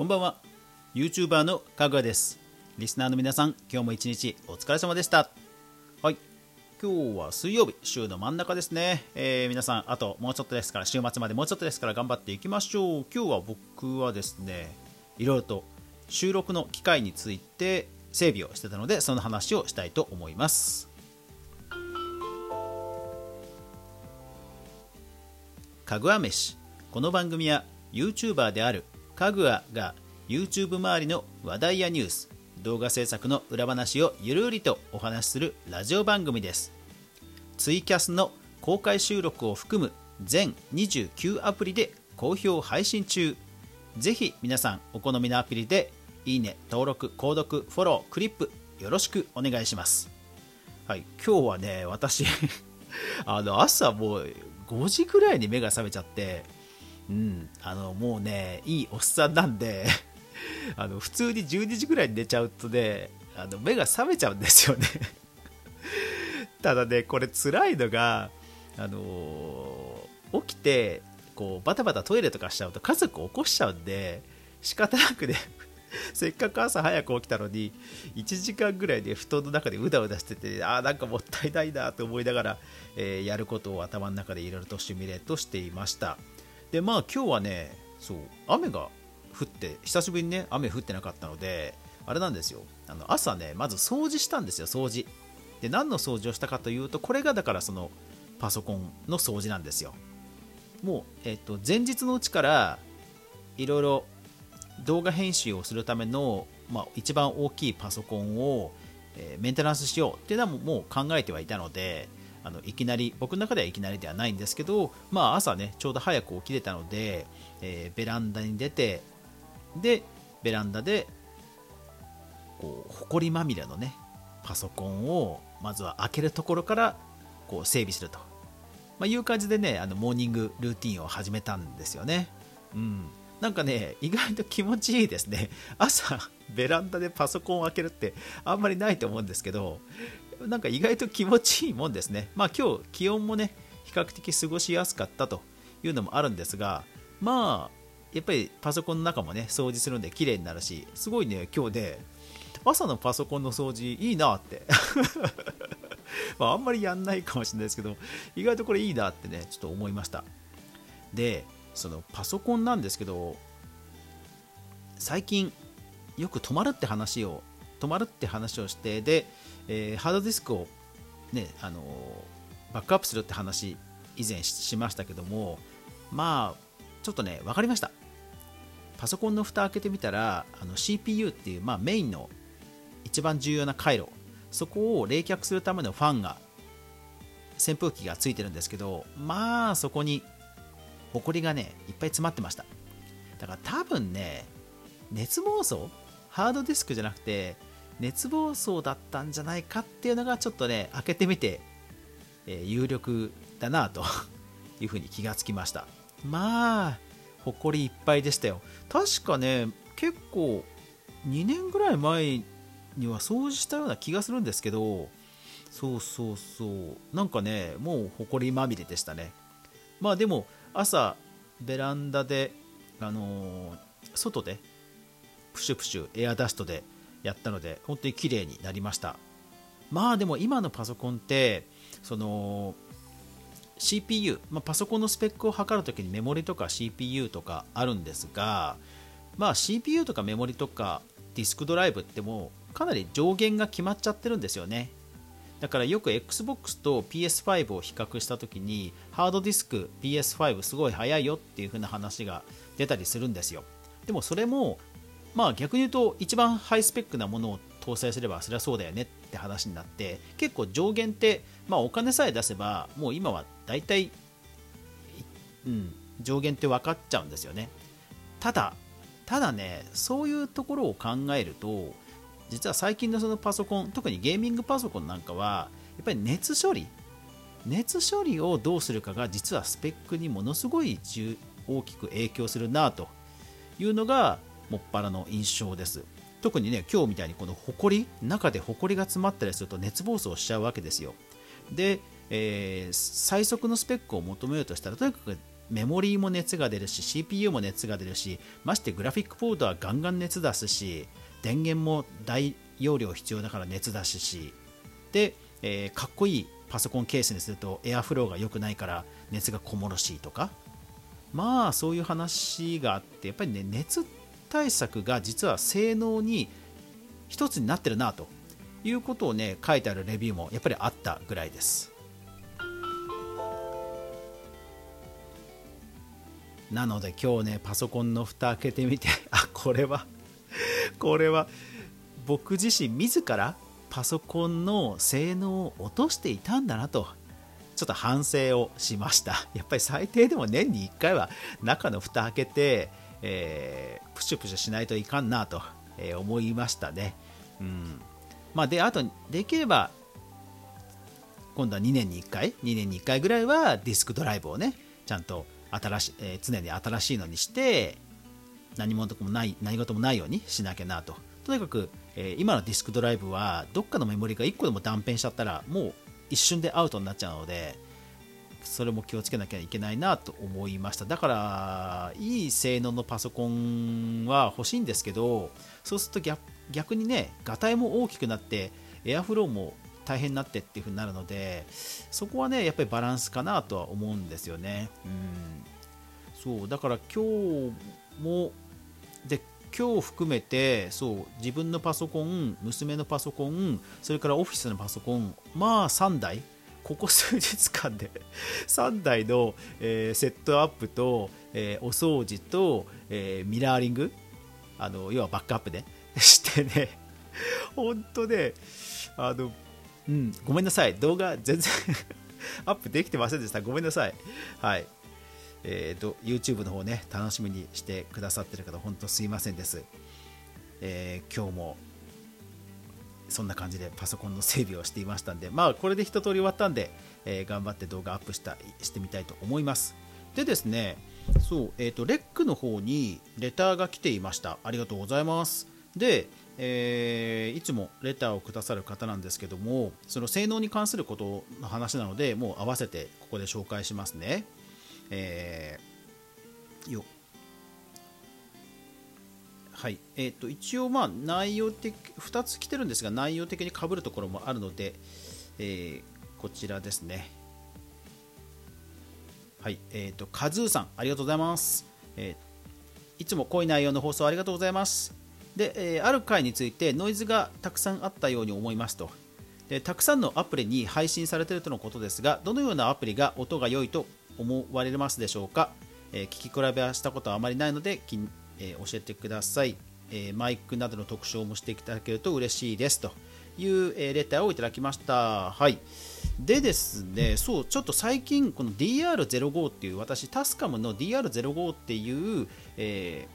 こんばんは。YouTuber のかぐわです。リスナーの皆さん今日も一日お疲れ様でした。はい。今日は水曜日週の真ん中ですね、えー、皆さんあともうちょっとですから週末までもうちょっとですから頑張っていきましょう。今日は僕はですねいろいろと収録の機会について整備をしてたのでその話をしたいと思います。かぐわ飯この番組は YouTuber であるかぐわが YouTube 周りの話題やニュース動画制作の裏話をゆるりとお話しするラジオ番組です。ツイキャスの公開収録を含む全29アプリで好評配信中。ぜひ皆さんお好みのアプリでいいね登録購読フォロークリップよろしくお願いします。はい今日はね私 あの朝もう5時ぐらいに目が覚めちゃってうん、あのもうね、いいおっさんなんで あの普通に12時ぐらいに寝ちゃうとね、あの目が覚めちゃうんですよね ただね、これ辛いのが、あのー、起きてこうバタバタトイレとかしちゃうと家族起こしちゃうんで、仕方なくね せっかく朝早く起きたのに、1時間ぐらいで布団の中でうだうだしてて、ああ、なんかもったいないなと思いながら、えー、やることを頭の中でいろいろとシミュレートしていました。でまあ今日はねそう雨が降って久しぶりにね雨降ってなかったのであれなんですよ。あの朝ねまず掃除したんですよ掃除。で何の掃除をしたかというとこれがだからそのパソコンの掃除なんですよ。もう、えっと、前日のうちからいろいろ動画編集をするための、まあ、一番大きいパソコンを、え、メンテナンスしようっていうのはもう考えてはいたのであのいきなり僕の中ではいきなりではないんですけど、まあ、朝ねちょうど早く起きれたので、えー、ベランダに出てでベランダでこう埃まみれのねパソコンをまずは開けるところからこう整備すると、まあ、いう感じでねあのモーニングルーティンを始めたんですよね。うんなんかね、意外と気持ちいいですね。朝、ベランダでパソコンを開けるってあんまりないと思うんですけど、なんか意外と気持ちいいもんですね。まあ今日気温もね、比較的過ごしやすかったというのもあるんですが、まあ、やっぱりパソコンの中もね、掃除するんで綺麗になるし、すごいね、今日で、朝のパソコンの掃除いいなって まあ、あんまりやんないかもしれないですけど、意外とこれいいなってね、ちょっと思いました。で、そのパソコンなんですけど、最近よく止まるって話を止まるって話をしてで、えー、ハードディスクを、ね、あのバックアップするって話以前しましたけどもまあちょっとね分かりました。パソコンの蓋開けてみたらあの CPU っていう、まあ、メインの一番重要な回路そこを冷却するためのファンが扇風機がついてるんですけどまあそこにホコリがねいっぱい詰まってました。だから多分ね熱暴走ハードディスクじゃなくて熱暴走だったんじゃないかっていうのがちょっとね開けてみて、えー、有力だなと いうふうに気がつきました。まあ埃いっぱいでしたよ。確かね結構2年ぐらい前には掃除したような気がするんですけどそうそうそう。なんかねもう埃まみれでしたね。まあでも朝ベランダであのー、外でプシュプシュエアダストでやったので本当に綺麗になりました。まあでも今のパソコンってその CPU、まあ、パソコンのスペックを測るときにメモリとか CPU とかあるんですが、まあ、CPU とかメモリとかディスクドライブってもうかなり上限が決まっちゃってるんですよね。だからよく XBOX と PS5 を比較したときにハードディスク PS5 すごい速いよっていう風な話が出たりするんですよ。でもそれもまあ逆に言うと一番ハイスペックなものを搭載すればそりゃそうだよねって話になって結構上限って、まあ、お金さえ出せばもう今は大体、うん、上限って分かっちゃうんですよね。ただただねそういうところを考えると実は最近のそのパソコン特にゲーミングパソコンなんかはやっぱり熱処理熱処理をどうするかが実はスペックにものすごい大きく影響するなというのがもっぱらの印象です。特にね今日みたいにこのホコリ中でホコリが詰まったりすると熱暴走しちゃうわけですよ。で、えー、最速のスペックを求めようとしたらとにかくメモリーも熱が出るし CPU も熱が出るしましてグラフィックボードはガンガン熱出すし電源も大容量必要だから熱出すしで、えー、かっこいいパソコンケースにするとエアフローが良くないから熱がこもるしとか。まあそういう話があってやっぱりね熱って対策が実は性能に一つになってるなということをね書いてあるレビューもやっぱりあったぐらいです。なので今日ねパソコンの蓋開けてみて あこれはこれは僕自身自らパソコンの性能を落としていたんだなとちょっと反省をしました。やっぱり最低でも年に1回は中の蓋開けて、えー、プシュプシュしないといかんなと、え思いましたね。うん。まあ、であとできれば今度は2年に1回2年に1回ぐらいはディスクドライブをねちゃんと新し、えー、常に新しいのにして何事もない何事もないようにしなきゃなと。とにかく、えー、今のディスクドライブはどっかのメモリが1個でも断片しちゃったらもう一瞬でアウトになっちゃうのでそれも気をつけなきゃいけないなと思いました。だからいい性能のパソコンは欲しいんですけどそうすると逆にねがたいも大きくなってエアフローも大変になってっていう風になるのでそこはねやっぱりバランスかなとは思うんですよね。うん。そうだから今日もで今日含めてそう自分のパソコン娘のパソコンそれからオフィスのパソコンまあ3台ここ数日間で 3台の、えー、セットアップと、えー、お掃除と、えー、ミラーリングあの要はバックアップで、ね、してね。本当ねあの、うん、ごめんなさい。動画全然 アップできてませんでした。ごめんなさい。はい。えーと、YouTube の方ね楽しみにしてくださってる方本当すいませんです、えー、今日もそんな感じでパソコンの整備をしていましたんでまあこれで一通り終わったんで、えー、頑張って動画アップしたしてみたいと思います。でですねそう、えーと、レックの方にレターが来ていました。ありがとうございます。で、えー、いつもレターをくださる方なんですけどもその性能に関することの話なのでもう合わせてここで紹介しますね。えー、よはい。えーと、一応、まあ、内容的2つ来てるんですが内容的にかぶるところもあるので、えー、こちらですね。はい。えーと、カズーさんありがとうございます、えー、いつも濃い内容の放送ありがとうございます。で、えー、ある回についてノイズがたくさんあったように思いますと。でたくさんのアプリに配信されているとのことですがどのようなアプリが音が良いと思われますでしょうか、えー、聞き比べはしたことはあまりないので、えー、教えてください、えー、マイクなどの特徴もしていただけると嬉しいですという、えレターをいただきました。はい。でですねそうちょっと最近この DR05 っていう私 TASCAM の DR05 っていう、え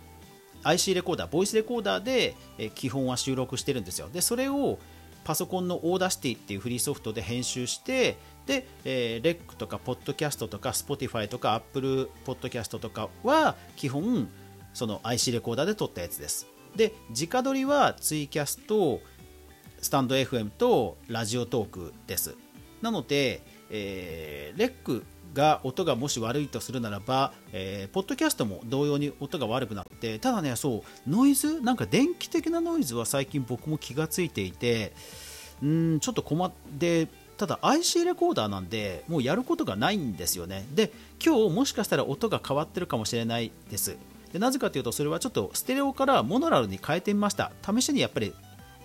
IC レコーダーボイスレコーダーで、え基本は収録してるんですよ。でそれをパソコンの Audacity っていうフリーソフトで編集してで、えー、レックとかポッドキャストとか Spotify とか Apple ポッドキャストとかは基本その IC レコーダーで撮ったやつです。で直撮りはツイキャスとスタンド FM とラジオトークです。なので、えー、レックが音がもし悪いとするならば、えー、ポッドキャストも同様に音が悪くなってただねそうノイズなんか電気的なノイズは最近僕も気がついていてうんちょっと困ってただ IC レコーダーなんでもうやることがないんですよね。で今日もしかしたら音が変わってるかもしれないです。でなぜかというとそれはちょっとステレオからモノラルに変えてみました。試しにやっぱり、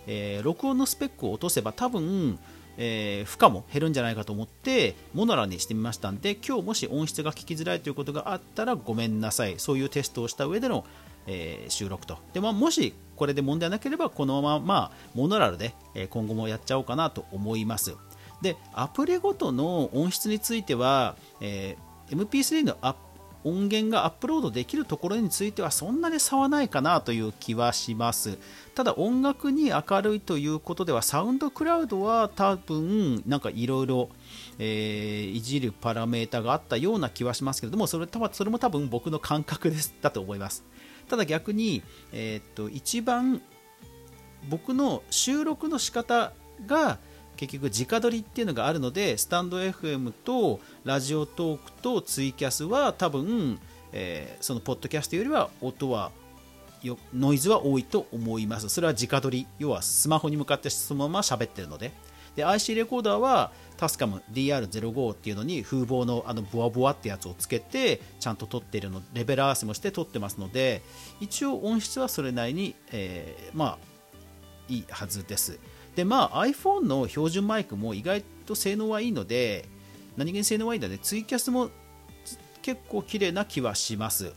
えー、録音のスペックを落とせば多分えー、負荷も減るんじゃないかと思ってモノラルにしてみましたんで今日もし音質が聞きづらいということがあったらごめんなさい。そういうテストをした上での、えー、収録と。で、まあ、もしこれで問題なければこのまま、まあ、モノラルで、今後もやっちゃおうかなと思います。でアプリごとの音質については、えー、MP3 のアップ音源がアップロードできるところについてはそんなに差はないかなという気はします。ただ音楽に明るいということではサウンドクラウドは多分なんかいろいろいじるパラメータがあったような気はしますけれどもそれそれも多分僕の感覚ですだと思います。ただ逆に、えー、っと一番僕の収録の仕方が結局直撮りっていうのがあるのでスタンド FM とラジオトークとツイキャスは多分、えー、そのポッドキャストよりは音はノイズは多いと思います。それは直撮り要はスマホに向かってそのまま喋ってるので。で IC レコーダーはタスカム DR05 っていうのに風防のあのボワボワってやつをつけてちゃんと撮っているのレベル合わせもして撮ってますので一応音質はそれなりに、えー、まあいいはずです。でまあ iPhone の標準マイクも意外と性能はいいので何気に性能はいいのでツイキャスも結構綺麗な気はします。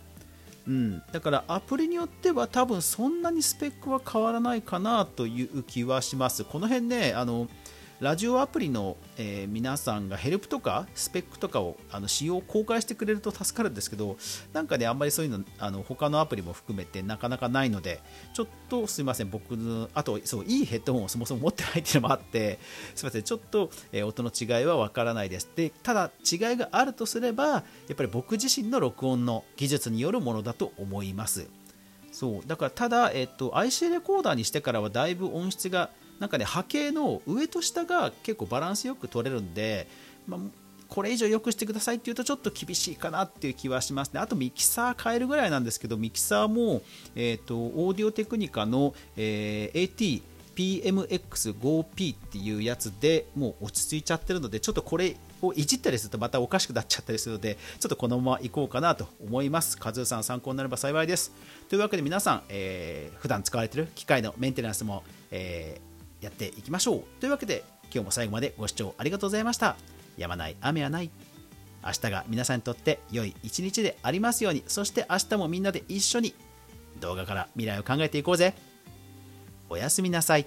うん、だからアプリによっては多分そんなにスペックは変わらないかなという気はします。この辺ね、あのラジオアプリの、えー、皆さんがヘルプとかスペックとかをあの使用公開してくれると助かるんですけどなんかねあんまりそういうのあの他のアプリも含めてなかなかないのでちょっとすいません僕のあとそういいヘッドホンをそもそも持ってないっていうのもあって すいませんちょっと、えー、音の違いはわからないです。でただ違いがあるとすればやっぱり僕自身の録音の技術によるものだと思います。そうだからただ、えっと、IC レコーダーにしてからはだいぶ音質がなんかね波形の上と下が結構バランスよく取れるんで、まあ、これ以上良くしてくださいっていうとちょっと厳しいかなっていう気はしますね。あとミキサー変えるぐらいなんですけど、ミキサーも、えーと、オーディオテクニカの、えー、AT PMX5P っていうやつでもう落ち着いちゃってるのでちょっとこれをいじったりするとまたおかしくなっちゃったりするのでちょっとこのまま行こうかなと思いますカズーさん参考になれば幸いですというわけで皆さん、えー、普段使われてる機械のメンテナンスも、えーやっていきましょう。というわけで今日も最後までご視聴ありがとうございました。やまない雨はない。明日が皆さんにとって良い一日でありますように。そして明日もみんなで一緒に動画から未来を考えていこうぜ。おやすみなさい。